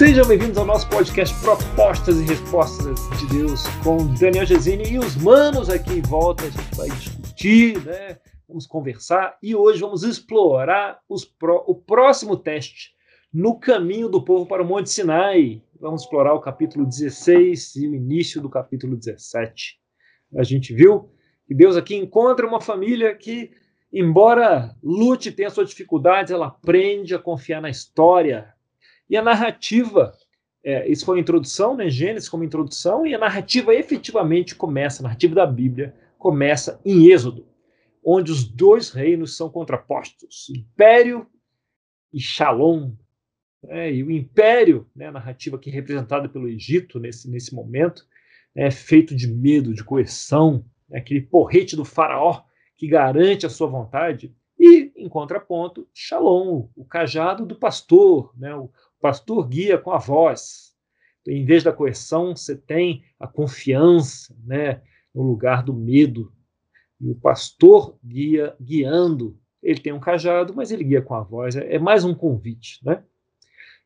Sejam bem-vindos ao nosso podcast Propostas e Respostas de Deus com Daniel Gesine e os manos aqui em volta. A gente vai discutir, né? Vamos conversar e hoje vamos explorar pro, o próximo teste no caminho do povo para o Monte Sinai. Vamos explorar o capítulo 16 e o início do capítulo 17. A gente viu que Deus aqui encontra uma família que, embora lute e tenha suas dificuldades, ela aprende a confiar na história, e a narrativa, é, isso foi a introdução, né, Gênesis como introdução, e a narrativa efetivamente começa, a narrativa da Bíblia começa em Êxodo, onde os dois reinos são contrapostos, Império e Shalom. Né, e o Império, né, a narrativa aqui representada pelo Egito nesse, nesse momento, é feito de medo, de coerção, né, aquele porrete do faraó que garante a sua vontade, e, em contraponto, Shalom, o cajado do pastor, né, o, pastor guia com a voz. Em vez da coerção, você tem a confiança, né, no lugar do medo. E o pastor guia guiando. Ele tem um cajado, mas ele guia com a voz. É, é mais um convite, né?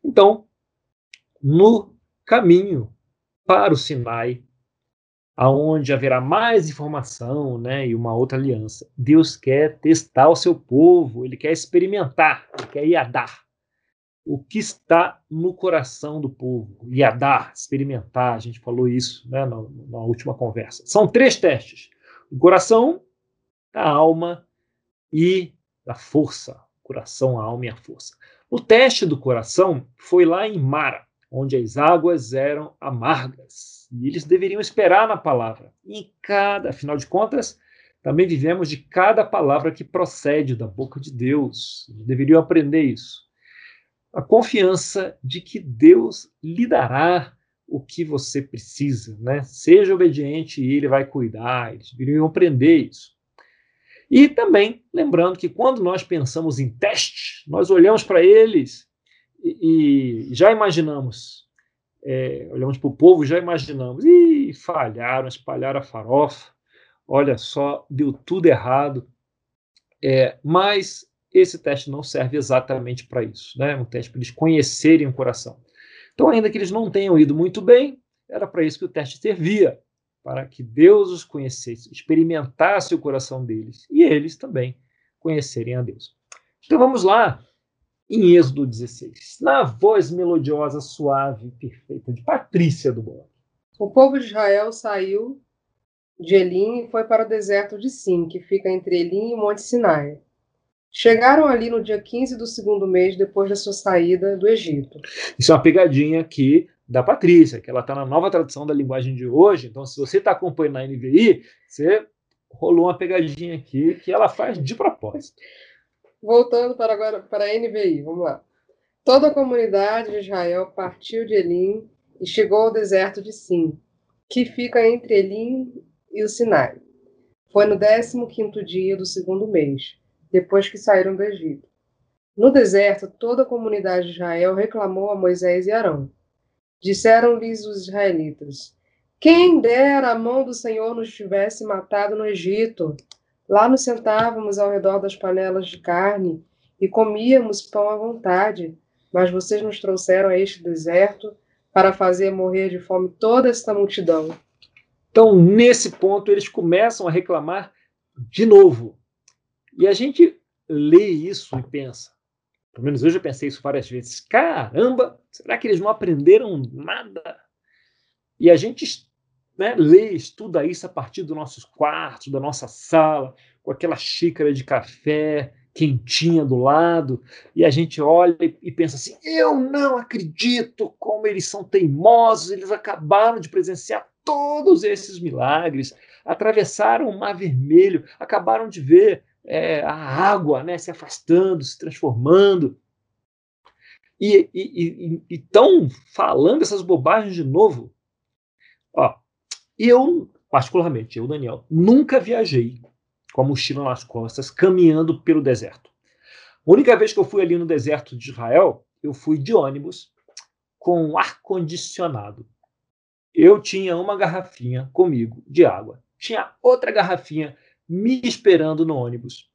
Então, no caminho para o Sinai, aonde haverá mais informação, né, e uma outra aliança. Deus quer testar o seu povo, ele quer experimentar, ele quer ir a dar o que está no coração do povo, dar, experimentar, a gente falou isso né, na, na, última conversa. São três testes: o coração, a alma e a força. O coração, a alma e a força. O teste do coração foi lá em Mara, onde as águas eram amargas e eles deveriam esperar na palavra. E em cada, afinal de contas, também vivemos de cada palavra que procede da boca de Deus. Eles deveriam aprender isso a confiança de que Deus lhe dará o que você precisa, né? Seja obediente e ele vai cuidar, eles deveriam aprender isso. E também, lembrando que quando nós pensamos em teste, nós olhamos para eles e, e, já imaginamos, é, olhamos para o povo e já imaginamos, e falharam, espalharam a farofa, olha só, deu tudo errado. É, mas esse teste não serve exatamente para isso, né? Um teste para eles conhecerem o coração. Então, ainda que eles não tenham ido muito bem, era para isso que o teste servia, para que Deus os conhecesse, experimentasse o coração deles e eles também conhecerem a Deus. Então vamos lá, em Êxodo 16, na voz melodiosa, suave e perfeita de Patrícia do Bom. O povo de Israel saiu de Elim e foi para o deserto de Sim, que fica entre Elim e Monte Sinai. Chegaram ali no dia 15 do segundo mês depois da sua saída do Egito. Isso é uma pegadinha aqui da Patrícia, que ela está na nova tradução da linguagem de hoje. Então, se você está acompanhando na NVI, você rolou uma pegadinha aqui que ela faz de propósito. Voltando para agora para a NVI, vamos lá. Toda a comunidade de Israel partiu de Elim e chegou ao deserto de Sim, que fica entre Elim e o Sinai. Foi no 15 quinto dia do segundo mês depois que saíram do Egito. No deserto, toda a comunidade de Israel reclamou a Moisés e Arão. Disseram-lhes os israelitas: Quem dera a mão do Senhor nos tivesse matado no Egito. Lá nos sentávamos ao redor das panelas de carne e comíamos pão à vontade. Mas vocês nos trouxeram a este deserto para fazer morrer de fome toda esta multidão. Então, nesse ponto, eles começam a reclamar de novo. E a gente lê isso e pensa, pelo menos eu já pensei isso várias vezes, caramba, será que eles não aprenderam nada? E a gente né, lê, estuda isso a partir dos nossos quartos, da nossa sala, com aquela xícara de café quentinha do lado, e a gente olha e pensa assim: eu não acredito como eles são teimosos, eles acabaram de presenciar todos esses milagres, atravessaram o Mar Vermelho, acabaram de ver é, a água né, se afastando, se transformando. E estão falando essas bobagens de novo. Ó, eu, particularmente, eu, Daniel, nunca viajei com a mochila nas costas, caminhando pelo deserto. A única vez que eu fui ali no deserto de Israel, eu fui de ônibus com ar-condicionado. Eu tinha uma garrafinha comigo de água, tinha outra garrafinha me esperando no ônibus.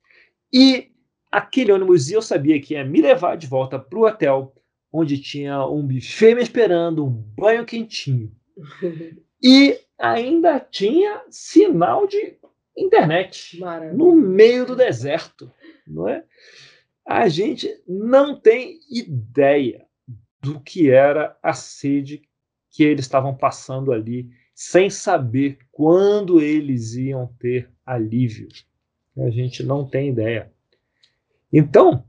E aquele ônibus eu sabia que ia me levar de volta para o hotel onde tinha um buffet me esperando, um banho quentinho. E ainda tinha sinal de internet Maravilha. no meio do deserto, não é? A gente não tem ideia do que era a sede que eles estavam passando ali, sem saber quando eles iam ter alívio. A gente não tem ideia. Então,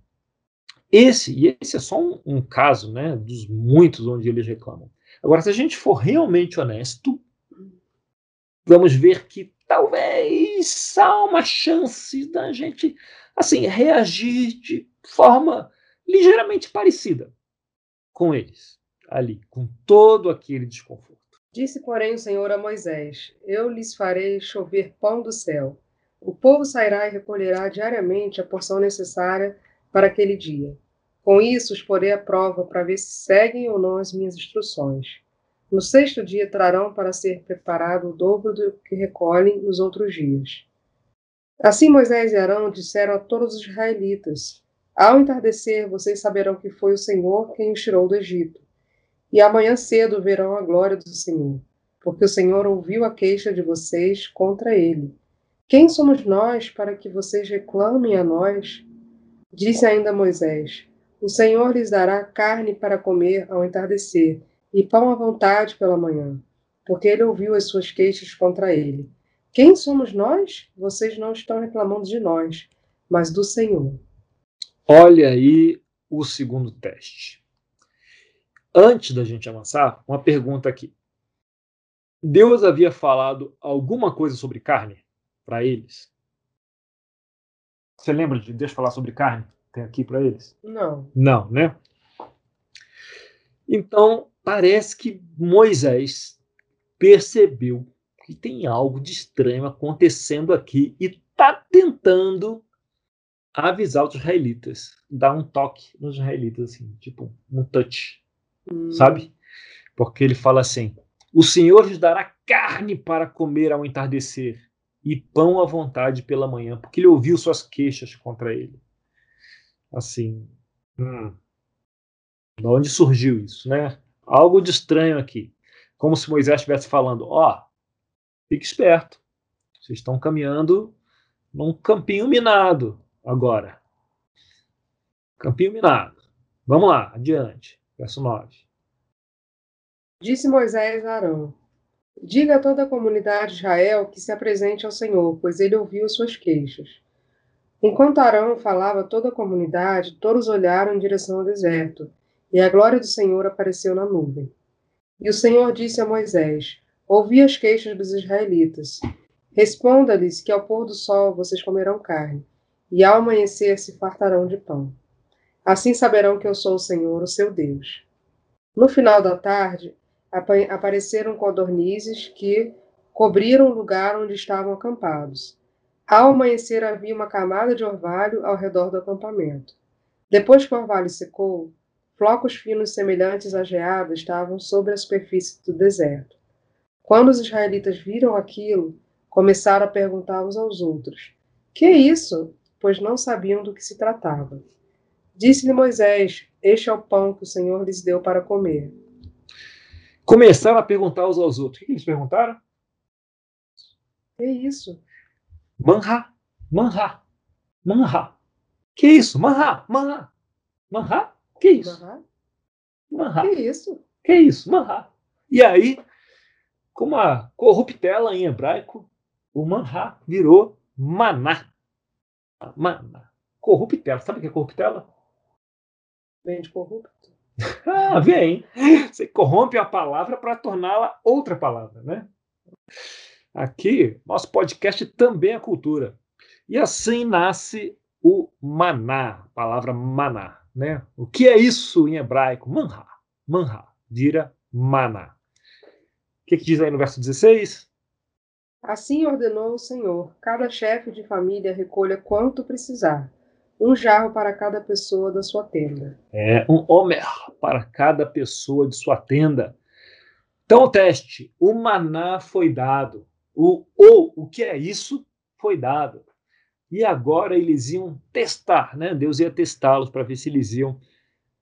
esse, e esse é só um, um caso né, dos muitos onde eles reclamam. Agora, se a gente for realmente honesto, vamos ver que talvez há uma chance da gente assim reagir de forma ligeiramente parecida com eles, ali, com todo aquele desconforto. Disse, porém, o Senhor a Moisés: Eu lhes farei chover pão do céu. O povo sairá e recolherá diariamente a porção necessária para aquele dia. Com isso, os porei à prova para ver se seguem ou não as minhas instruções. No sexto dia trarão para ser preparado o dobro do que recolhem nos outros dias. Assim Moisés e Arão disseram a todos os israelitas: Ao entardecer, vocês saberão que foi o Senhor quem os tirou do Egito. E amanhã cedo verão a glória do Senhor, porque o Senhor ouviu a queixa de vocês contra ele. Quem somos nós para que vocês reclamem a nós? Disse ainda Moisés: O Senhor lhes dará carne para comer ao entardecer, e pão à vontade pela manhã, porque ele ouviu as suas queixas contra ele. Quem somos nós? Vocês não estão reclamando de nós, mas do Senhor. Olha aí o segundo teste. Antes da gente avançar, uma pergunta aqui. Deus havia falado alguma coisa sobre carne para eles? Você lembra de Deus falar sobre carne? Tem aqui para eles? Não. Não, né? Então, parece que Moisés percebeu que tem algo de estranho acontecendo aqui e está tentando avisar os israelitas, dar um toque nos israelitas, assim, tipo um touch, Hum. sabe? Porque ele fala assim: O Senhor lhes dará carne para comer ao entardecer e pão à vontade pela manhã, porque ele ouviu suas queixas contra ele. Assim, hum, de onde surgiu isso, né? Algo de estranho aqui. Como se Moisés estivesse falando: Ó, oh, fique esperto. Vocês estão caminhando num campinho minado agora. Campinho minado. Vamos lá, adiante. Verso 9. Disse Moisés a Arão: Diga a toda a comunidade de Israel que se apresente ao Senhor, pois ele ouviu suas queixas. Enquanto Arão falava a toda a comunidade, todos olharam em direção ao deserto, e a glória do Senhor apareceu na nuvem. E o Senhor disse a Moisés: Ouvi as queixas dos israelitas. Responda-lhes que ao pôr do sol vocês comerão carne, e ao amanhecer se fartarão de pão. Assim saberão que eu sou o Senhor, o seu Deus. No final da tarde, apareceram codornizes que cobriram o lugar onde estavam acampados. Ao amanhecer havia uma camada de orvalho ao redor do acampamento. Depois que o orvalho secou, flocos finos semelhantes a geada estavam sobre a superfície do deserto. Quando os israelitas viram aquilo, começaram a perguntar uns aos outros: Que é isso? Pois não sabiam do que se tratava. Disse-lhe Moisés: Este é o pão que o Senhor lhes deu para comer. Começaram a perguntar uns aos outros. O que eles perguntaram? Que isso? Manhá, manhá, manhá. Que isso? Manhá, manhá, manhá. Que isso? Manhá? Manhá. Que isso? Que isso? Manhá. E aí, com uma corruptela em hebraico, o manhá virou maná. Maná. Corruptela. Sabe o que é corruptela? Vem de corrupto. Ah, vem. Você corrompe a palavra para torná-la outra palavra, né? Aqui, nosso podcast também é cultura. E assim nasce o maná, a palavra maná, né? O que é isso em hebraico? Manha, manha, vira maná. O que, que diz aí no verso 16? Assim ordenou o Senhor: cada chefe de família recolha quanto precisar, um jarro para cada pessoa da sua tenda. É, um homer para cada pessoa de sua tenda. Então, o teste: o maná foi dado. O, ou o que é isso foi dado. E agora eles iam testar, né? Deus ia testá-los para ver se eles iam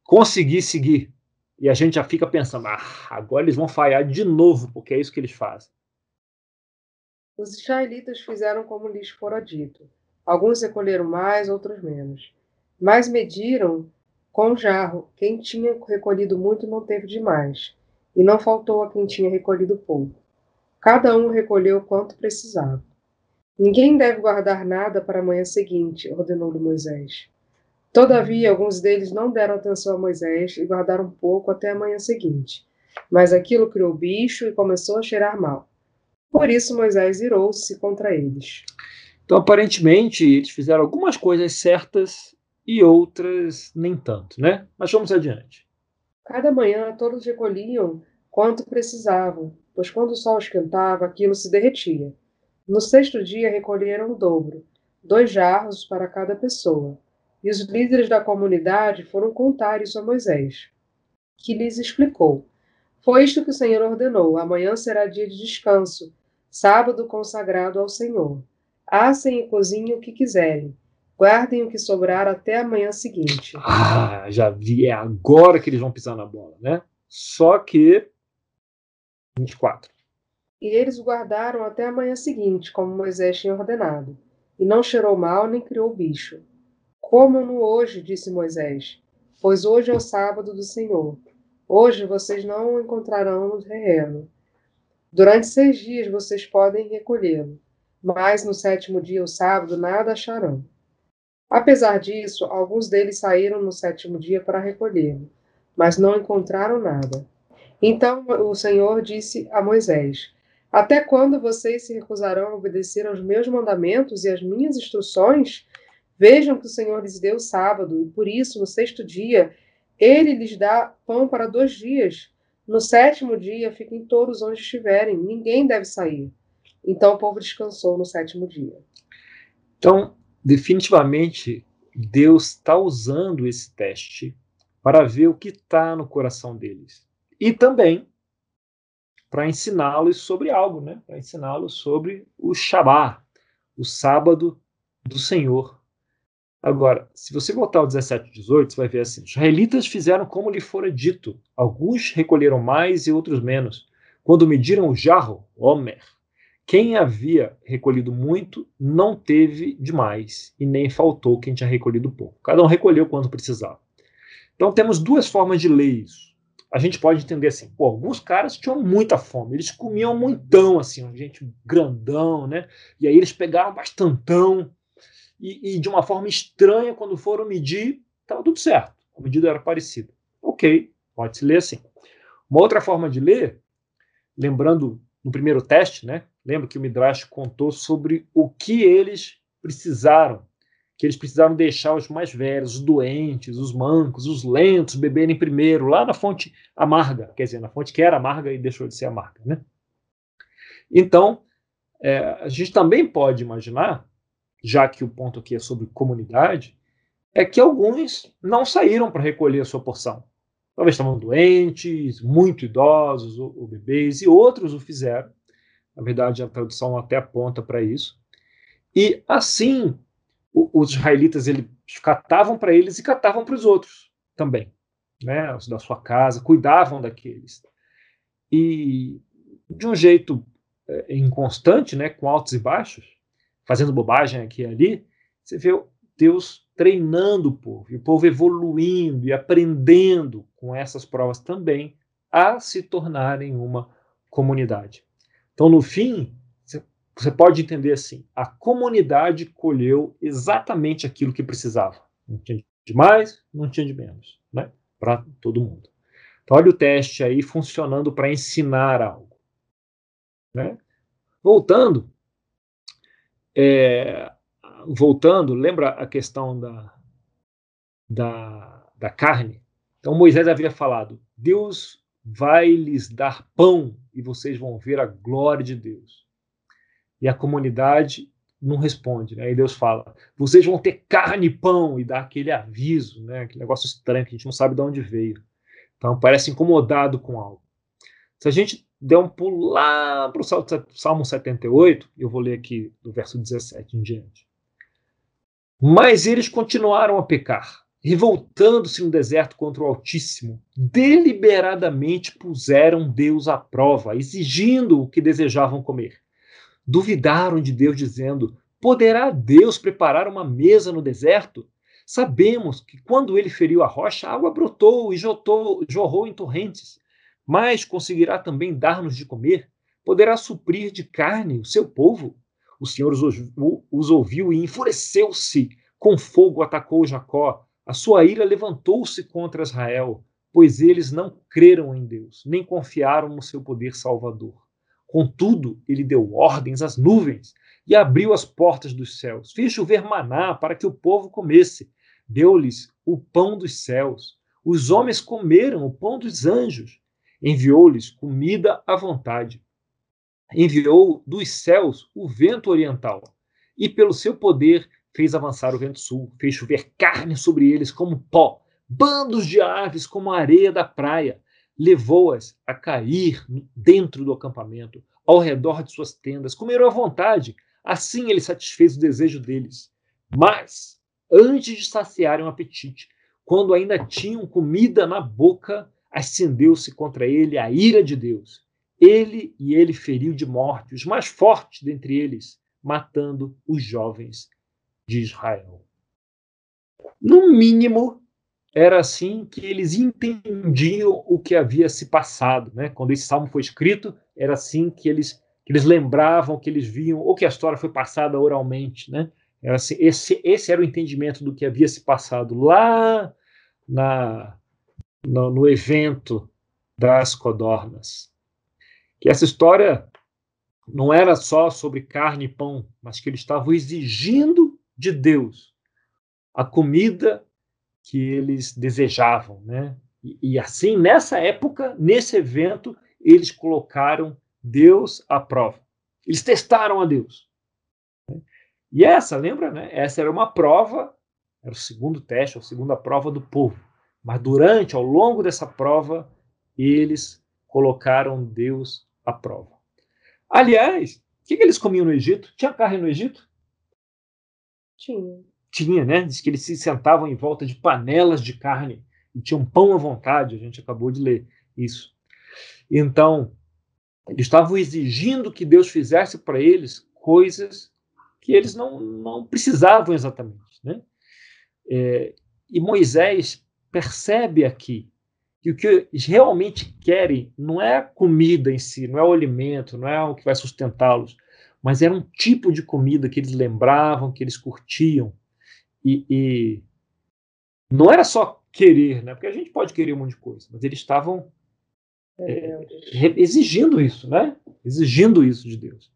conseguir seguir. E a gente já fica pensando, ah, agora eles vão falhar de novo, porque é isso que eles fazem. Os israelitas fizeram como lhes fora dito. Alguns recolheram mais, outros menos. Mas mediram com jarro. Quem tinha recolhido muito não teve demais, e não faltou a quem tinha recolhido pouco. Cada um recolheu quanto precisava. Ninguém deve guardar nada para a manhã seguinte, ordenou-lhe Moisés. Todavia, alguns deles não deram atenção a Moisés e guardaram pouco até a manhã seguinte. Mas aquilo criou bicho e começou a cheirar mal. Por isso Moisés irou-se contra eles. Então, aparentemente, eles fizeram algumas coisas certas e outras nem tanto, né? Mas vamos adiante. Cada manhã todos recolhiam quanto precisavam, pois quando o sol esquentava, aquilo se derretia. No sexto dia recolheram o dobro, dois jarros para cada pessoa. E os líderes da comunidade foram contar isso a Moisés, que lhes explicou: Foi isto que o Senhor ordenou: amanhã será dia de descanso, sábado consagrado ao Senhor. Assem e cozinhem o que quiserem. Guardem o que sobrar até a manhã seguinte. Ah, já vi, é agora que eles vão pisar na bola, né? Só que 24. E eles o guardaram até a manhã seguinte, como Moisés tinha ordenado. E não cheirou mal nem criou bicho. Comam-no hoje, disse Moisés, pois hoje é o sábado do Senhor. Hoje vocês não o encontrarão no terreno. Durante seis dias vocês podem recolhê-lo, mas no sétimo dia, o sábado, nada acharão. Apesar disso, alguns deles saíram no sétimo dia para recolhê-lo, mas não encontraram nada. Então o Senhor disse a Moisés: até quando vocês se recusarão a obedecer aos meus mandamentos e às minhas instruções? Vejam que o Senhor lhes deu sábado, e por isso, no sexto dia, ele lhes dá pão para dois dias. No sétimo dia, fiquem todos onde estiverem, ninguém deve sair. Então o povo descansou no sétimo dia. Então, definitivamente, Deus está usando esse teste para ver o que está no coração deles. E também para ensiná-los sobre algo, né? para ensiná-los sobre o Shabá, o sábado do Senhor. Agora, se você voltar ao 17 e 18, você vai ver assim: os israelitas fizeram como lhe fora dito. Alguns recolheram mais e outros menos. Quando mediram o jarro, Homer, quem havia recolhido muito não teve demais, e nem faltou quem tinha recolhido pouco. Cada um recolheu quanto precisava. Então temos duas formas de ler isso a gente pode entender assim, pô, alguns caras tinham muita fome, eles comiam muitão, assim, gente grandão, né? E aí eles pegaram bastantão, e, e de uma forma estranha, quando foram medir, estava tudo certo, a medida era parecida. Ok, pode se ler assim. Uma outra forma de ler, lembrando no primeiro teste, né? Lembra que o Midrash contou sobre o que eles precisaram que eles precisaram deixar os mais velhos, os doentes, os mancos, os lentos beberem primeiro, lá na fonte amarga, quer dizer, na fonte que era amarga e deixou de ser amarga. Né? Então, é, a gente também pode imaginar, já que o ponto aqui é sobre comunidade, é que alguns não saíram para recolher a sua porção. Talvez estavam doentes, muito idosos ou, ou bebês, e outros o fizeram. Na verdade, a tradução até aponta para isso. E assim os israelitas eles catavam para eles e catavam para os outros também, né, os da sua casa, cuidavam daqueles. E de um jeito é, inconstante, né, com altos e baixos, fazendo bobagem aqui e ali, você vê Deus treinando o povo, e o povo evoluindo e aprendendo com essas provas também a se tornarem uma comunidade. Então, no fim, você pode entender assim: a comunidade colheu exatamente aquilo que precisava. Não tinha de mais, não tinha de menos, né? Para todo mundo. Então, olha o teste aí funcionando para ensinar algo. Né? Voltando, é, voltando, lembra a questão da, da, da carne? Então, Moisés havia falado: Deus vai lhes dar pão e vocês vão ver a glória de Deus e a comunidade não responde. Né? Aí Deus fala: vocês vão ter carne e pão, e dá aquele aviso, né? aquele negócio estranho que a gente não sabe de onde veio. Então parece incomodado com algo. Se a gente der um pulo lá para o Salmo 78, eu vou ler aqui do verso 17 em diante. Mas eles continuaram a pecar, revoltando-se no deserto contra o Altíssimo, deliberadamente puseram Deus à prova, exigindo o que desejavam comer. Duvidaram de Deus, dizendo: Poderá Deus preparar uma mesa no deserto? Sabemos que quando ele feriu a rocha, a água brotou e jotou, jorrou em torrentes. Mas conseguirá também dar-nos de comer? Poderá suprir de carne o seu povo? O Senhor os, os ouviu e enfureceu-se. Com fogo atacou Jacó. A sua ira levantou-se contra Israel, pois eles não creram em Deus, nem confiaram no seu poder salvador. Contudo, ele deu ordens às nuvens e abriu as portas dos céus. Fez chover maná para que o povo comesse. Deu-lhes o pão dos céus. Os homens comeram o pão dos anjos. Enviou-lhes comida à vontade. Enviou dos céus o vento oriental. E pelo seu poder fez avançar o vento sul. Fez chover carne sobre eles como pó. Bandos de aves como a areia da praia. Levou-as a cair dentro do acampamento, ao redor de suas tendas. Comeram à vontade Assim ele satisfez o desejo deles. Mas, antes de saciarem o apetite, quando ainda tinham comida na boca, acendeu-se contra ele a ira de Deus. Ele e ele feriu de morte os mais fortes dentre eles, matando os jovens de Israel. No mínimo, era assim que eles entendiam o que havia se passado. Né? Quando esse salmo foi escrito, era assim que eles que eles lembravam, que eles viam, ou que a história foi passada oralmente, né? Assim, esse, esse era o entendimento do que havia se passado lá na, no, no evento das codornas. Que essa história não era só sobre carne e pão, mas que eles estavam exigindo de Deus a comida que eles desejavam, né? E, e assim, nessa época, nesse evento, eles colocaram Deus aprova. Eles testaram a Deus. E essa, lembra, né? Essa era uma prova, era o segundo teste, a segunda prova do povo. Mas durante, ao longo dessa prova, eles colocaram Deus à prova. Aliás, o que, que eles comiam no Egito? Tinha carne no Egito? Tinha. Tinha, né? Diz que eles se sentavam em volta de panelas de carne e tinham pão à vontade. A gente acabou de ler isso. Então, eles estavam exigindo que Deus fizesse para eles coisas que eles não, não precisavam exatamente. Né? É, e Moisés percebe aqui que o que eles realmente querem não é a comida em si, não é o alimento, não é o que vai sustentá-los, mas era um tipo de comida que eles lembravam, que eles curtiam. E, e não era só querer, né? porque a gente pode querer um monte de coisa, mas eles estavam é, exigindo isso, né? Exigindo isso de Deus.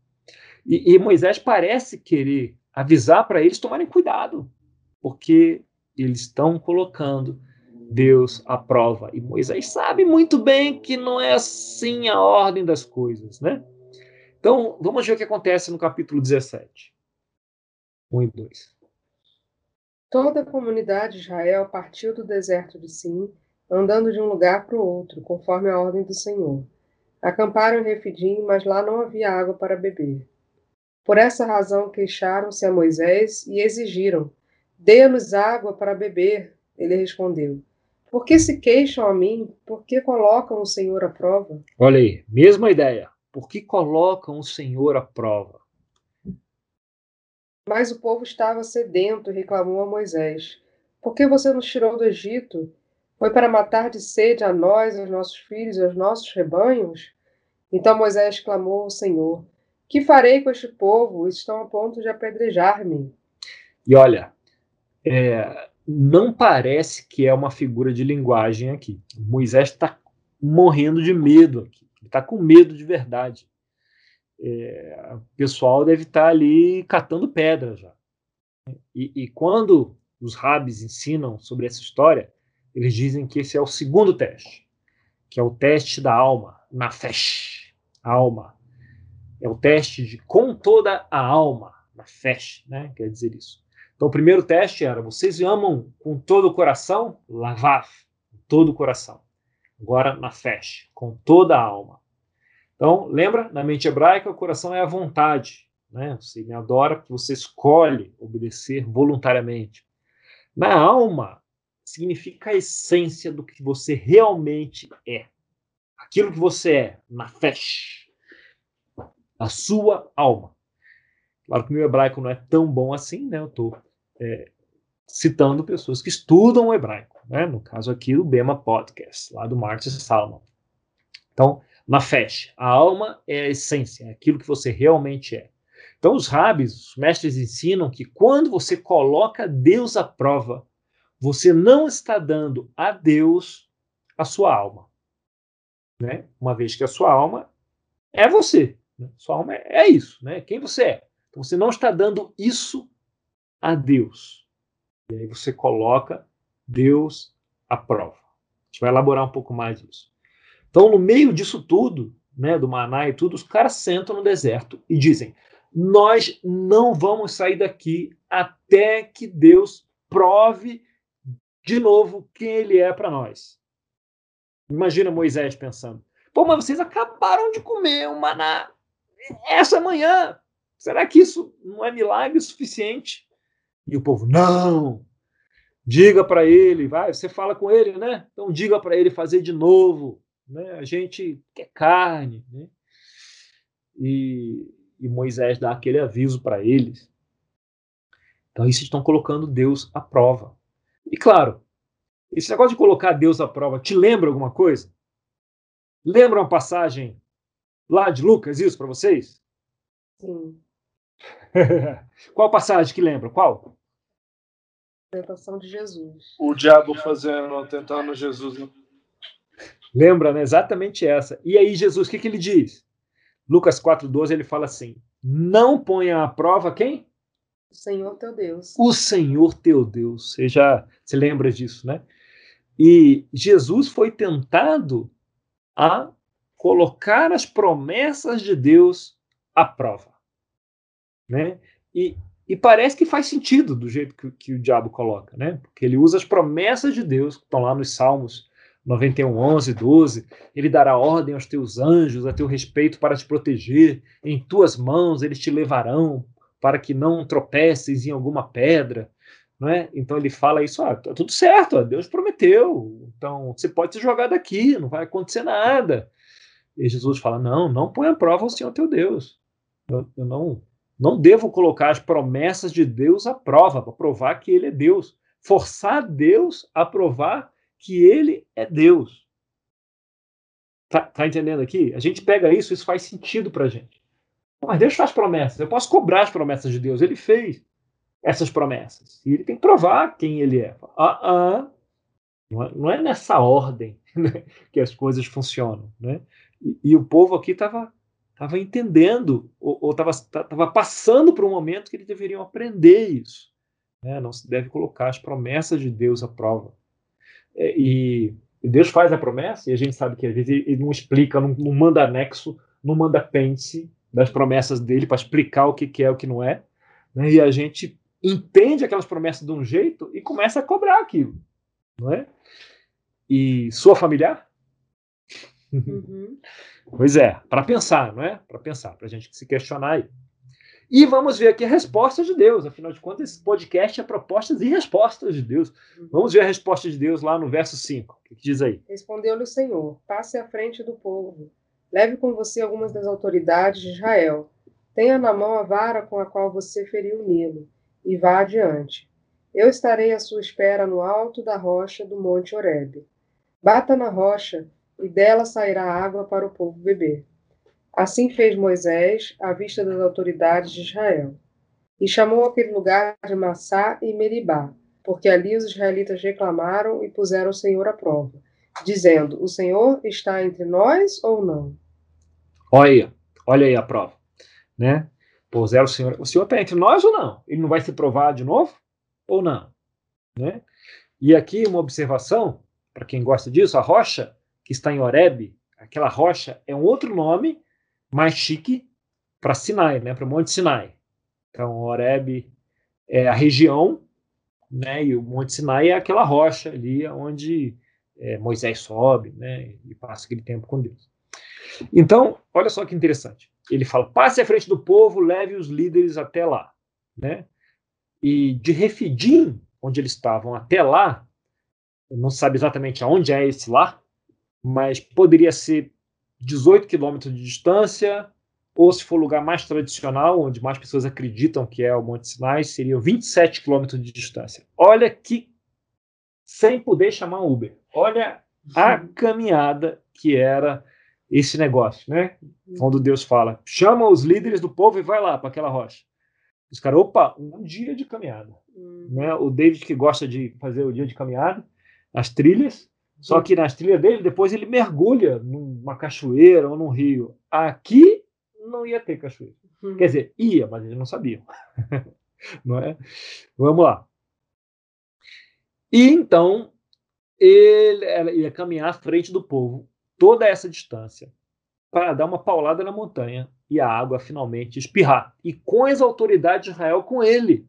E, e Moisés parece querer avisar para eles tomarem cuidado, porque eles estão colocando Deus à prova. E Moisés sabe muito bem que não é assim a ordem das coisas, né? Então, vamos ver o que acontece no capítulo 17. 1 e 2. Toda a comunidade de Israel partiu do deserto de Sim andando de um lugar para o outro, conforme a ordem do Senhor. Acamparam em Refidim, mas lá não havia água para beber. Por essa razão queixaram-se a Moisés e exigiram: Dê-nos água para beber. Ele respondeu: Por que se queixam a mim? Por que colocam o Senhor à prova? Olha aí, mesma ideia. Por que colocam o Senhor à prova? Mas o povo estava sedento e reclamou a Moisés: Por que você nos tirou do Egito? Foi para matar de sede a nós, aos nossos filhos e aos nossos rebanhos? Então Moisés clamou ao Senhor: Que farei com este povo? Estão a ponto de apedrejar-me. E olha, é, não parece que é uma figura de linguagem aqui. Moisés está morrendo de medo aqui. Ele está com medo de verdade. É, o pessoal deve estar tá ali catando pedra já. E, e quando os rabis ensinam sobre essa história, eles dizem que esse é o segundo teste, que é o teste da alma, na fesh, alma. É o teste de com toda a alma, na fesh, né? Quer dizer isso. Então, o primeiro teste era: vocês amam com todo o coração? Lavav, com todo o coração. Agora, na fesh, com toda a alma. Então, lembra? Na mente hebraica, o coração é a vontade. Né? Você me adora porque você escolhe obedecer voluntariamente. Na alma, significa a essência do que você realmente é. Aquilo que você é, na fesh, a sua alma. Claro que o meu hebraico não é tão bom assim, né? Eu estou é, citando pessoas que estudam o hebraico, né? No caso aqui, o Bema Podcast, lá do Martin Salman. Então, na fesh, a alma é a essência, é aquilo que você realmente é. Então, os rabis, os mestres ensinam que quando você coloca Deus à prova, você não está dando a Deus a sua alma. Né? Uma vez que a sua alma é você. Né? Sua alma é, isso, né? quem você é. Então, você não está dando isso a Deus. E aí você coloca Deus à prova. A gente vai elaborar um pouco mais disso. Então, no meio disso tudo, né, do maná e tudo, os caras sentam no deserto e dizem: Nós não vamos sair daqui até que Deus prove de novo quem ele é para nós. Imagina Moisés pensando: pô, mas vocês acabaram de comer um maná essa manhã. Será que isso não é milagre suficiente? E o povo: não. Diga para ele, vai, você fala com ele, né? Então diga para ele fazer de novo. Né? A gente quer carne. Né? E, e Moisés dá aquele aviso para eles. Então, isso estão colocando Deus à prova. E claro, esse negócio de colocar Deus à prova te lembra alguma coisa? Lembra uma passagem lá de Lucas, isso para vocês? Sim. Qual passagem que lembra? Qual? Tentação de Jesus. O diabo fazendo, tentando Jesus. Né? Lembra, né? Exatamente essa. E aí, Jesus, o que, que ele diz? Lucas 4,12, ele fala assim: Não ponha à prova quem? O Senhor teu Deus. O Senhor teu Deus. Você já se lembra disso, né? E Jesus foi tentado a colocar as promessas de Deus à prova. Né? E, e parece que faz sentido do jeito que, que, o diabo coloca, né? Porque ele usa as promessas de Deus, que estão lá nos Salmos 91, 11, 12. Ele dará ordem aos teus anjos a teu respeito para te proteger. Em tuas mãos eles te levarão para que não tropeces em alguma pedra. É? Então ele fala isso, ah, tá tudo certo, ó, Deus prometeu, então você pode se jogar daqui, não vai acontecer nada. E Jesus fala, não, não põe à prova o Senhor teu Deus. Eu, eu não, não devo colocar as promessas de Deus à prova, para provar que ele é Deus. Forçar Deus a provar que ele é Deus. Tá, tá entendendo aqui? A gente pega isso, isso faz sentido para gente. Mas Deus faz promessas. Eu posso cobrar as promessas de Deus. Ele fez essas promessas. E ele tem que provar quem ele é. Ah, ah. Não, é é nessa ordem né, que as coisas funcionam. Né? E, e o povo aqui estava tava entendendo, ou estava passando por um momento que eles deveriam aprender isso. Né? Não se deve colocar as promessas de Deus à prova. É, e, e, Deus faz a promessa, e a gente sabe que às vezes ele não explica, não, não manda anexo, não manda apêndice, das promessas dele para explicar o que, que é o que não é. Né? E a gente entende aquelas promessas de um jeito e começa a cobrar aquilo. Não é? E sua familiar? Uhum. pois é, para pensar, não é? Para pensar, para a gente se questionar aí. E vamos ver aqui a resposta de Deus. Afinal de contas, esse podcast é propostas e respostas de Deus. Uhum. Vamos ver a resposta de Deus lá no verso 5. O que, diz aí? Respondeu-lhe o Senhor: Passe à frente do povo Leve com você algumas das autoridades de Israel. Tenha na mão a vara com a qual você feriu o Nilo, e vá adiante. Eu estarei à sua espera no alto da rocha do Monte Horebe. Bata na rocha, e dela sairá água para o povo beber. Assim fez Moisés à vista das autoridades de Israel. E chamou aquele lugar de Massá e Meribá, porque ali os israelitas reclamaram e puseram o Senhor à prova, dizendo: O Senhor está entre nós ou não? Olha, olha aí a prova, né? É, o Senhor, o Senhor está entre nós ou não? Ele não vai se provar de novo ou não, né? E aqui uma observação para quem gosta disso, a rocha está em Horeb, aquela rocha é um outro nome mais chique para Sinai, né? Para o Monte Sinai. Então, Horeb é a região, né? E o Monte Sinai é aquela rocha ali onde é, Moisés sobe, né? E passa aquele tempo com Deus. Então, olha só que interessante. Ele fala: passe à frente do povo, leve os líderes até lá. Né? E de Refidim, onde eles estavam até lá, não sabe exatamente aonde é esse lá, mas poderia ser 18 quilômetros de distância, ou se for o lugar mais tradicional, onde mais pessoas acreditam que é o Monte Sinai, seria 27 quilômetros de distância. Olha que, sem poder chamar Uber, olha a caminhada que era esse negócio, né? Quando Deus fala, chama os líderes do povo e vai lá para aquela rocha. Os caras, opa, um dia de caminhada. Hum. Né? O David que gosta de fazer o dia de caminhada, as trilhas, só que nas trilhas dele, depois ele mergulha numa cachoeira ou num rio. Aqui não ia ter cachoeira. Uhum. Quer dizer, ia, mas eles não sabiam. não é? Vamos lá. E então ele ia caminhar à frente do povo toda essa distância para dar uma paulada na montanha e a água finalmente espirrar. E com as autoridades de Israel com ele.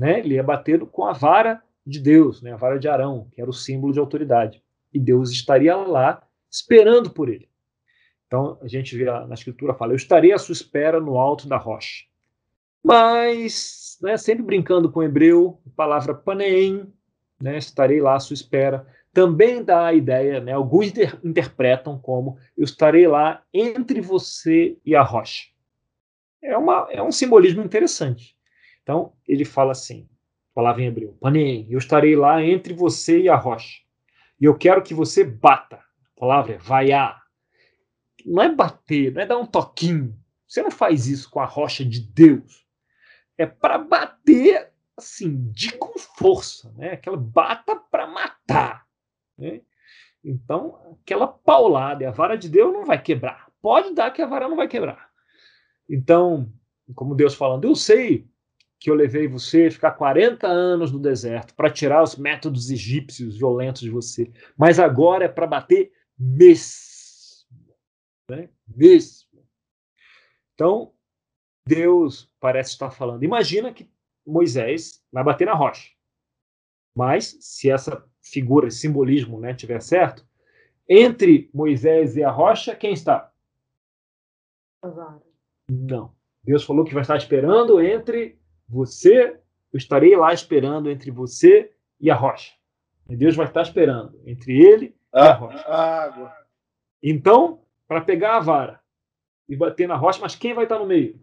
Né? Ele ia bater com a vara de Deus, né? a vara de Arão, que era o símbolo de autoridade. E Deus estaria lá esperando por ele. Então a gente vê na escritura fala: Eu estarei à sua espera no alto da rocha. Mas, né, sempre brincando com o hebreu, a palavra paneim, né, estarei lá à sua espera, também dá a ideia, né, alguns inter interpretam como eu estarei lá entre você e a rocha. É, uma, é um simbolismo interessante. Então ele fala assim: palavra em hebreu, paneim, eu estarei lá entre você e a rocha. E eu quero que você bata. A palavra é vaiar não é bater, não é dar um toquinho. Você não faz isso com a rocha de Deus. É para bater assim, de com força, né? Aquela bata para matar, né? Então, aquela paulada, e a vara de Deus não vai quebrar. Pode dar que a vara não vai quebrar. Então, como Deus falando, eu sei que eu levei você ficar 40 anos no deserto para tirar os métodos egípcios violentos de você, mas agora é para bater mesmo né? mesmo. Então, Deus parece estar falando. Imagina que Moisés vai bater na rocha. Mas, se essa figura, esse simbolismo né, tiver certo, entre Moisés e a rocha, quem está? Não. Deus falou que vai estar esperando entre você, eu estarei lá esperando entre você e a rocha. E Deus vai estar esperando entre ele e a rocha. Água. Então, para pegar a vara e bater na rocha, mas quem vai estar no meio?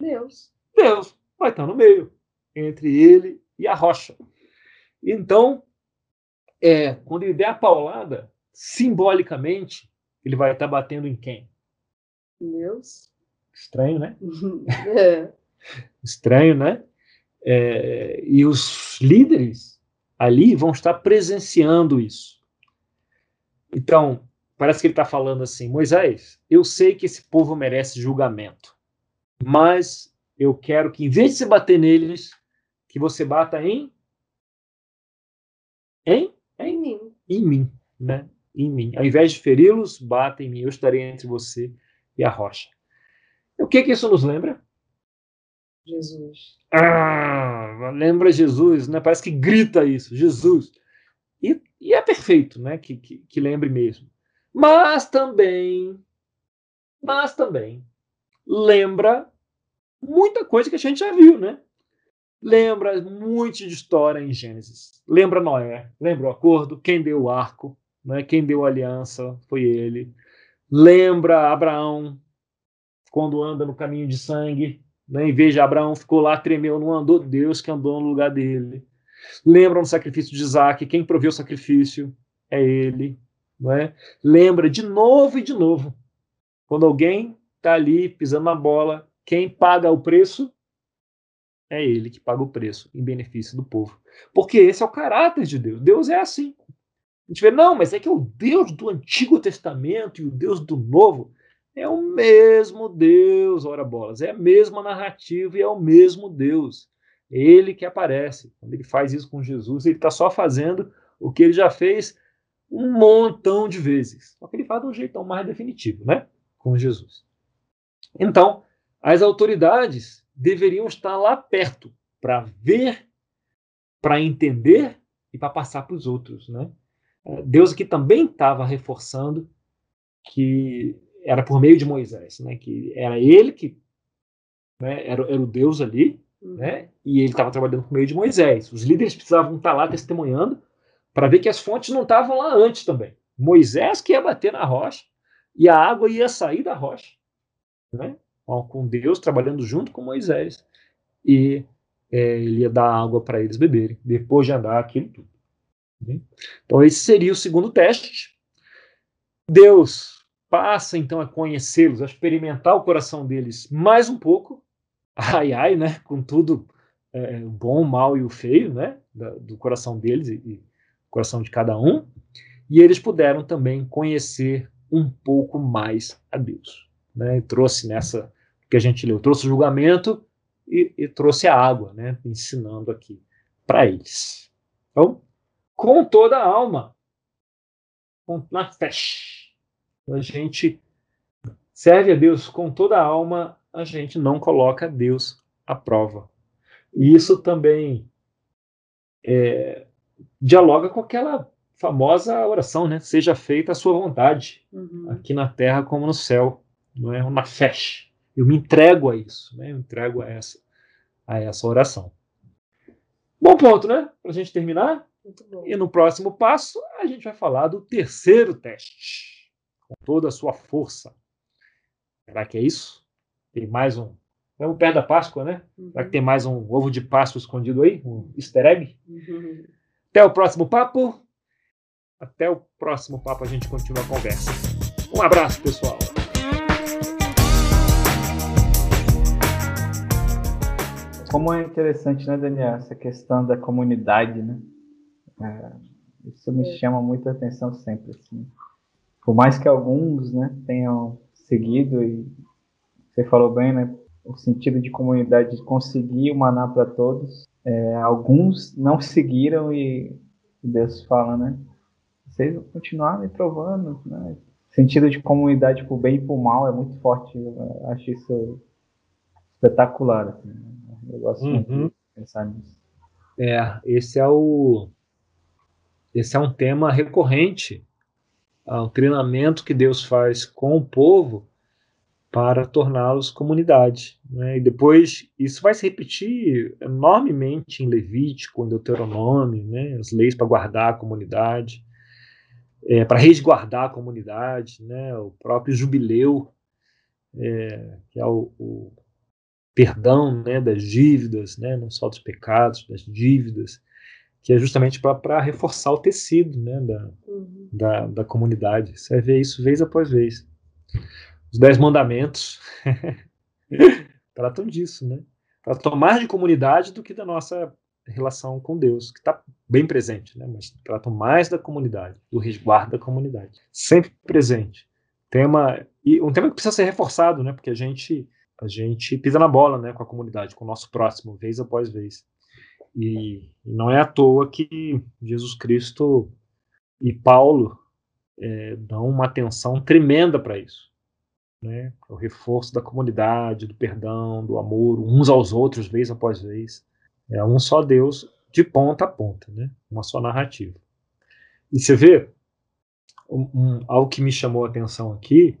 Deus. Deus vai estar no meio, entre ele e a rocha. Então, é, quando ele der a paulada, simbolicamente, ele vai estar batendo em quem? Deus. Estranho, né? é. Estranho, né? É, e os líderes ali vão estar presenciando isso. Então, Parece que ele está falando assim: Moisés, eu sei que esse povo merece julgamento, mas eu quero que, em vez de você bater neles, que você bata em. Em? Em mim. Em mim, né? Em mim. Ao invés de feri-los, bata em mim. Eu estarei entre você e a rocha. O que que isso nos lembra? Jesus. Ah, lembra Jesus, né? Parece que grita isso, Jesus. E, e é perfeito, né? Que, que, que lembre mesmo. Mas também, mas também lembra muita coisa que a gente já viu, né? Lembra muito de história em Gênesis. Lembra Noé, lembra o acordo, quem deu o arco, né? quem deu a aliança foi ele. Lembra Abraão, quando anda no caminho de sangue, né? em vez de Abraão ficou lá, tremeu, não andou, Deus que andou no lugar dele. Lembra no sacrifício de Isaac, quem proveu o sacrifício é ele não é? Lembra de novo e de novo. Quando alguém está ali pisando na bola, quem paga o preço é ele que paga o preço em benefício do povo. Porque esse é o caráter de Deus. Deus é assim. A gente vê, não, mas é que o Deus do Antigo Testamento e o Deus do Novo é o mesmo Deus, ora bolas, é a mesma narrativa e é o mesmo Deus. Ele que aparece. Quando ele faz isso com Jesus, ele está só fazendo o que ele já fez um montão de vezes. Só que ele faz de um jeitão mais definitivo, né? Com Jesus. Então, as autoridades deveriam estar lá perto para ver, para entender e para passar para os outros, né? Deus aqui também estava reforçando que era por meio de Moisés, né? Que era ele que né, era, era o Deus ali, uhum. né? E ele estava trabalhando por meio de Moisés. Os líderes precisavam estar lá testemunhando para ver que as fontes não estavam lá antes também. Moisés que ia bater na rocha e a água ia sair da rocha, né? com Deus trabalhando junto com Moisés e é, ele ia dar água para eles beberem depois de andar aquilo tudo. Né? Então esse seria o segundo teste. Deus passa então a conhecê-los, a experimentar o coração deles mais um pouco, ai ai, né? Com tudo é, o bom, o mal e o feio, né? Da, do coração deles e, e coração de cada um. E eles puderam também conhecer um pouco mais a Deus. Né? E trouxe nessa que a gente leu, trouxe o julgamento e, e trouxe a água, né? ensinando aqui para eles. Então, com toda a alma, com, na fé, a gente serve a Deus com toda a alma, a gente não coloca Deus à prova. E isso também é, dialoga com aquela famosa oração, né? Seja feita a sua vontade, uhum. aqui na terra como no céu, não é uma fé. Eu me entrego a isso, né? Eu me entrego a essa, a essa oração. Bom ponto, né? Para a gente terminar. E no próximo passo, a gente vai falar do terceiro teste, com toda a sua força. Será que é isso? Tem mais um Estamos perto da Páscoa, né? Uhum. Será que tem mais um ovo de Páscoa escondido aí? Um easter egg? Uhum. Até o próximo papo. Até o próximo papo a gente continua a conversa. Um abraço, pessoal. Como é interessante, né, Daniel, essa questão da comunidade, né? É, isso me é. chama muita atenção sempre, assim. Por mais que alguns, né, tenham seguido e você falou bem, né, o sentido de comunidade de conseguir o maná para todos. É, alguns não seguiram e Deus fala, né? Vocês vão continuar me provando, né? O sentido de comunidade por bem e por mal é muito forte. Eu acho isso espetacular. Assim, né? Eu gosto uhum. muito de pensar nisso. É, esse é o esse é um tema recorrente ao treinamento que Deus faz com o povo para torná-los comunidade. Né? E depois isso vai se repetir enormemente em Levítico, em Deuteronômio, né? as leis para guardar a comunidade, é, para resguardar a comunidade, né? o próprio jubileu, é, que é o, o perdão né? das dívidas, né? não só dos pecados, das dívidas, que é justamente para reforçar o tecido né? da, uhum. da, da comunidade. Você vê isso vez após vez os Dez Mandamentos tratam disso, né? Tratam mais de comunidade do que da nossa relação com Deus, que está bem presente, né? Mas tratam mais da comunidade, do resguardo da comunidade, sempre presente. Tema e um tema que precisa ser reforçado, né? Porque a gente a gente pisa na bola, né? Com a comunidade, com o nosso próximo, vez após vez. E, não é à toa que Jesus Cristo e Paulo é, dão uma atenção tremenda para isso né? o reforço da comunidade, do perdão, do amor, uns aos outros, vez após vez. É um só Deus de ponta a ponta, né? uma só narrativa. E você vê, um, um, algo que me chamou a atenção aqui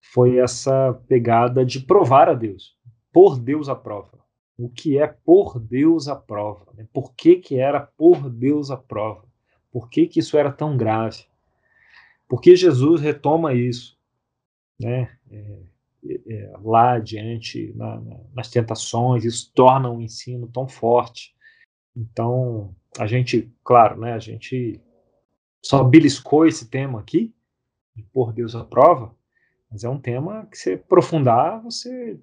foi essa pegada de provar a Deus, por Deus a prova. O que é por Deus a prova? Né? Por que, que era por Deus a prova? Por que, que isso era tão grave? Porque Jesus retoma isso né, é, é, lá adiante na, na, nas tentações, isso torna o ensino tão forte. Então, a gente, claro, né, a gente só beliscou esse tema aqui, de pôr Deus à prova, mas é um tema que se aprofundar, você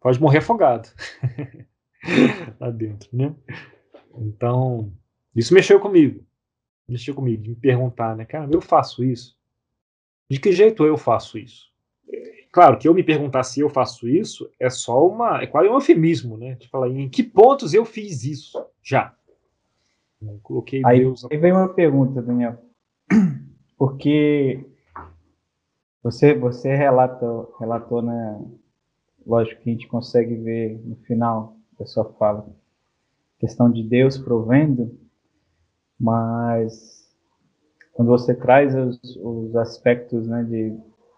pode morrer afogado lá dentro, né? Então, isso mexeu comigo, mexeu comigo, de me perguntar, né, cara, eu faço isso? De que jeito eu faço isso? Claro, que eu me perguntar se eu faço isso é só uma. É quase um eufemismo, né? De falar em que pontos eu fiz isso já. Eu coloquei aí, Deus. Aí vem uma pergunta, Daniel. Porque você, você relatou, relatou, né? Lógico que a gente consegue ver no final da sua fala questão de Deus provendo, mas quando você traz os, os aspectos né, de,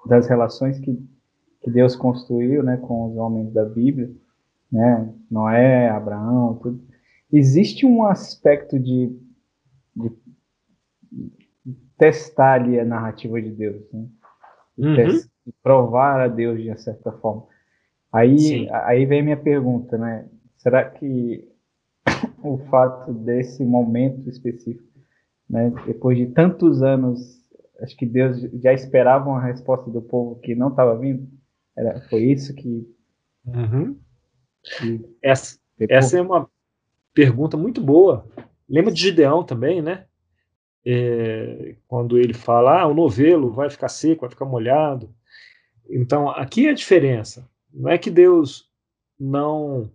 das relações que que Deus construiu, né, com os homens da Bíblia, né, Noé, Abraão, tudo. Existe um aspecto de, de testar ali a narrativa de Deus, né? Uhum. provar a Deus de certa forma. Aí, aí vem minha pergunta, né? Será que o fato desse momento específico, né, depois de tantos anos, acho que Deus já esperava uma resposta do povo que não estava vindo? Era, foi isso que. Uhum. que essa, essa é uma pergunta muito boa. Lembra de Gideão também, né? É, quando ele fala, ah, o novelo vai ficar seco, vai ficar molhado. Então, aqui é a diferença. Não é que Deus não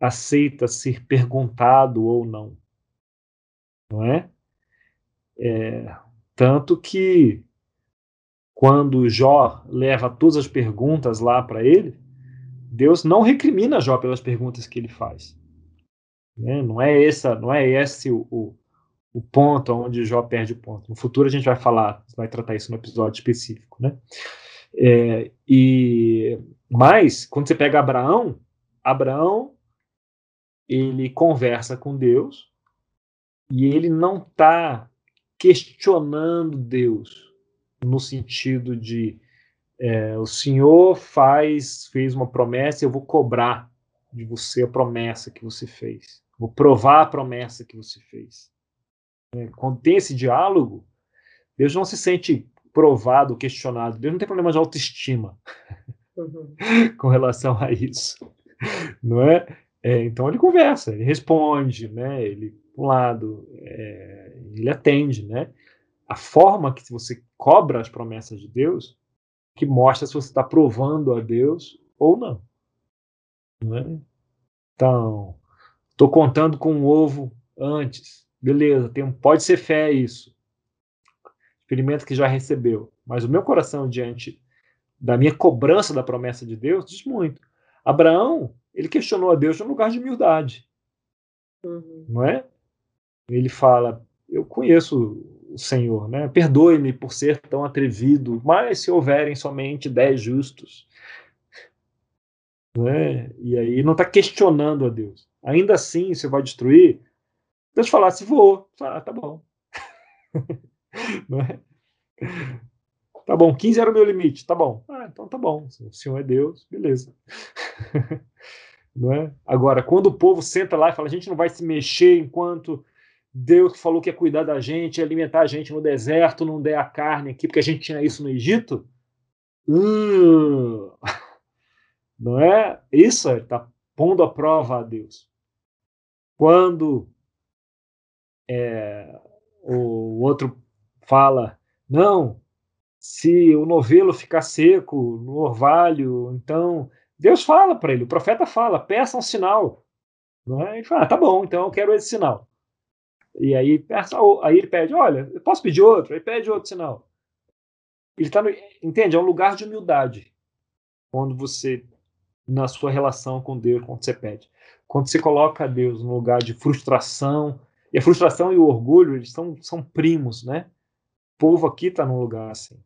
aceita ser perguntado ou não. Não é? é tanto que quando Jó leva todas as perguntas lá para ele, Deus não recrimina Jó pelas perguntas que ele faz. Né? Não é essa, não é esse o, o, o, ponto onde Jó perde o ponto. No futuro a gente vai falar, vai tratar isso no episódio específico, né? É, e mas quando você pega Abraão, Abraão ele conversa com Deus e ele não está questionando Deus no sentido de é, o Senhor faz fez uma promessa, eu vou cobrar de você a promessa que você fez, vou provar a promessa que você fez. É, quando tem esse diálogo, Deus não se sente provado, questionado. Deus não tem problema de autoestima uhum. com relação a isso, não é? é? Então ele conversa, ele responde, né? Ele, um lado, é, ele atende, né? A forma que você cobra as promessas de Deus que mostra se você está provando a Deus ou não. não é? Então, estou contando com um ovo antes, beleza? Tem, pode ser fé isso experimenta que já recebeu. Mas o meu coração diante da minha cobrança da promessa de Deus diz muito. Abraão, ele questionou a Deus no lugar de humildade. Uhum. Não é? Ele fala: Eu conheço o Senhor, né? Perdoe-me por ser tão atrevido, mas se houverem somente dez justos. Né? E aí não está questionando a Deus. Ainda assim, você vai destruir. Deus falasse, vou. Ah, tá bom. Não é? Tá bom, 15 era o meu limite, tá bom. Ah, então tá bom. O Senhor é Deus, beleza. não é? Agora, quando o povo senta lá e fala, a gente não vai se mexer enquanto Deus falou que ia cuidar da gente, alimentar a gente no deserto, não der a carne aqui, porque a gente tinha isso no Egito. Hum, não é? Isso está pondo a prova a Deus. Quando é, o outro fala: não, se o novelo ficar seco no orvalho, então Deus fala para ele, o profeta fala: peça um sinal. Não é? Ele fala: ah, tá bom, então eu quero esse sinal. E aí, peça, aí ele pede: olha, eu posso pedir outro? Aí pede outro sinal. Ele está no, entende? É um lugar de humildade quando você na sua relação com Deus, quando você pede. Quando você coloca Deus no lugar de frustração, e a frustração e o orgulho, eles são, são primos, né? povo aqui está num lugar assim.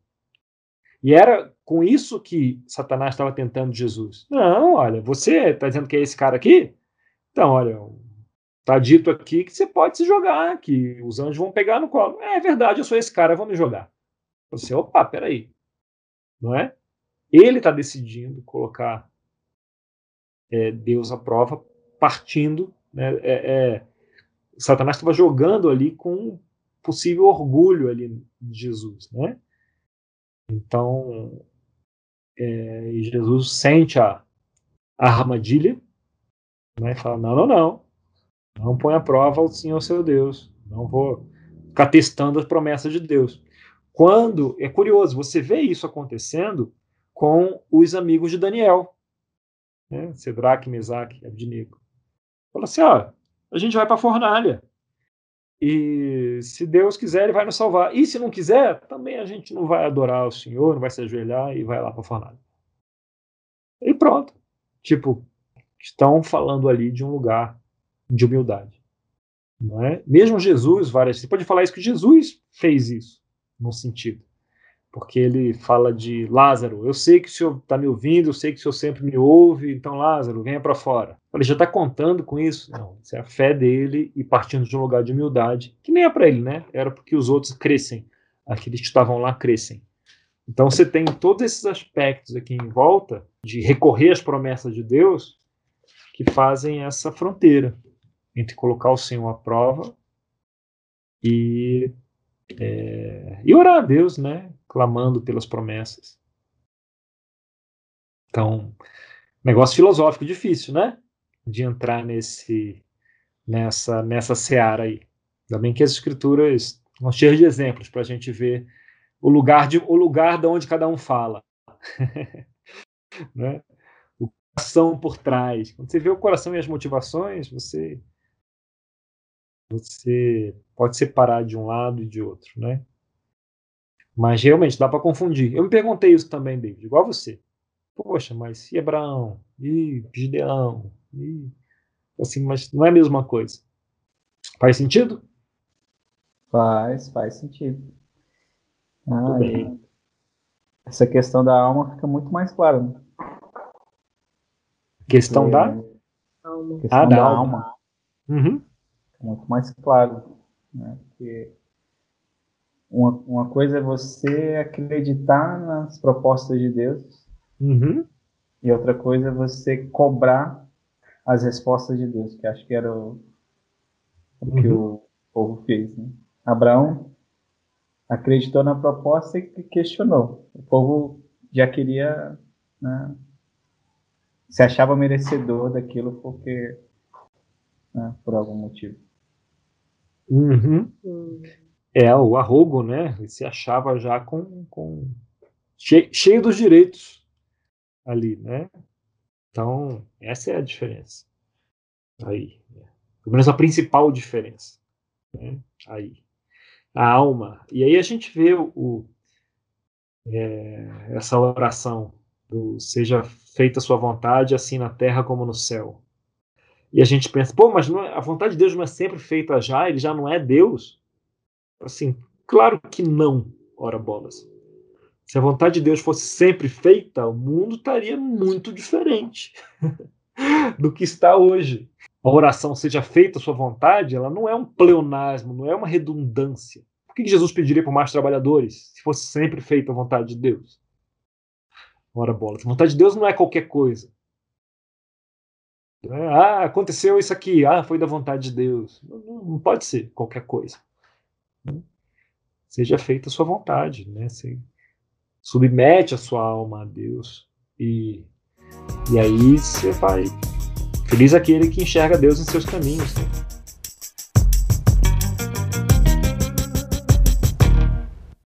E era com isso que Satanás estava tentando Jesus. Não, olha, você está dizendo que é esse cara aqui? Então, olha, está dito aqui que você pode se jogar, que os anjos vão pegar no colo. É verdade, eu sou esse cara, vou me jogar. Você, opa, peraí. Não é? Ele está decidindo colocar é, Deus à prova, partindo. Né, é, é, Satanás estava jogando ali com possível orgulho ali de Jesus, né? Então, é, Jesus sente a, a armadilha, né? E fala, não, não, não, não põe à prova o Senhor seu Deus, não vou ficar testando as promessas de Deus. Quando, é curioso, você vê isso acontecendo com os amigos de Daniel, né? Sedraque, Mesaque, Abdinego. Fala assim, ó, a gente vai para a fornalha. E se Deus quiser, ele vai nos salvar. E se não quiser, também a gente não vai adorar o Senhor, não vai se ajoelhar e vai lá para fornalha. E pronto. Tipo, estão falando ali de um lugar de humildade. Não é? Mesmo Jesus, várias. Você pode falar isso que Jesus fez isso, no sentido porque ele fala de Lázaro, eu sei que o senhor está me ouvindo, eu sei que o senhor sempre me ouve, então Lázaro, venha para fora. Ele já está contando com isso? Não, isso é a fé dele e partindo de um lugar de humildade, que nem é para ele, né? Era porque os outros crescem aqueles que estavam lá crescem. Então você tem todos esses aspectos aqui em volta de recorrer às promessas de Deus que fazem essa fronteira entre colocar o Senhor à prova e, é, e orar a Deus, né? Clamando pelas promessas. Então, negócio filosófico difícil, né? De entrar nesse nessa nessa seara aí. Ainda bem que as escrituras estão cheias de exemplos para a gente ver o lugar de o lugar de onde cada um fala, né? O coração por trás. Quando você vê o coração e as motivações, você você pode separar de um lado e de outro, né? Mas realmente dá para confundir. Eu me perguntei isso também, David, igual você. Poxa, mas e Abraão? E Gideão? E assim, mas não é a mesma coisa. Faz sentido? Faz, faz sentido. Ah, essa questão da alma fica muito mais clara. Né? Questão Porque, da? Alma. Questão Ah, da da alma. Uhum. Fica muito mais claro. Né? Porque uma, uma coisa é você acreditar nas propostas de Deus Uhum. e outra coisa é você cobrar as respostas de Deus, que acho que era o, o que Uhum. o povo fez. Né? Abraão acreditou na proposta e questionou. O povo já queria, né, se achava merecedor daquilo porque, né, por algum motivo. Uhum. É, o arrogo, né? Ele se achava já com, com cheio, cheio dos direitos ali, né? Então, essa é a diferença. Aí, né? pelo menos a principal diferença, né? Aí, a alma. E aí a gente vê o, é, essa oração do seja feita a sua vontade, assim na terra como no céu. E a gente pensa, pô, mas é- a vontade de Deus não é sempre feita já, ele já não é Deus? Assim, claro que não, ora bolas. Se a vontade de Deus fosse sempre feita, o mundo estaria muito diferente do que está hoje. A oração seja feita a sua vontade, ela não é um pleonasmo, não é uma redundância. Por que Jesus pediria por mais trabalhadores se fosse sempre feita a vontade de Deus? Ora bolas. A vontade de Deus não é qualquer coisa. Né? Ah, aconteceu isso aqui. Ah, foi da vontade de Deus. Não- não pode ser qualquer coisa. Né? Seja feita a sua vontade, né? Você submete a sua alma a Deus e, e aí você vai. Feliz aquele que enxerga Deus em seus caminhos. né?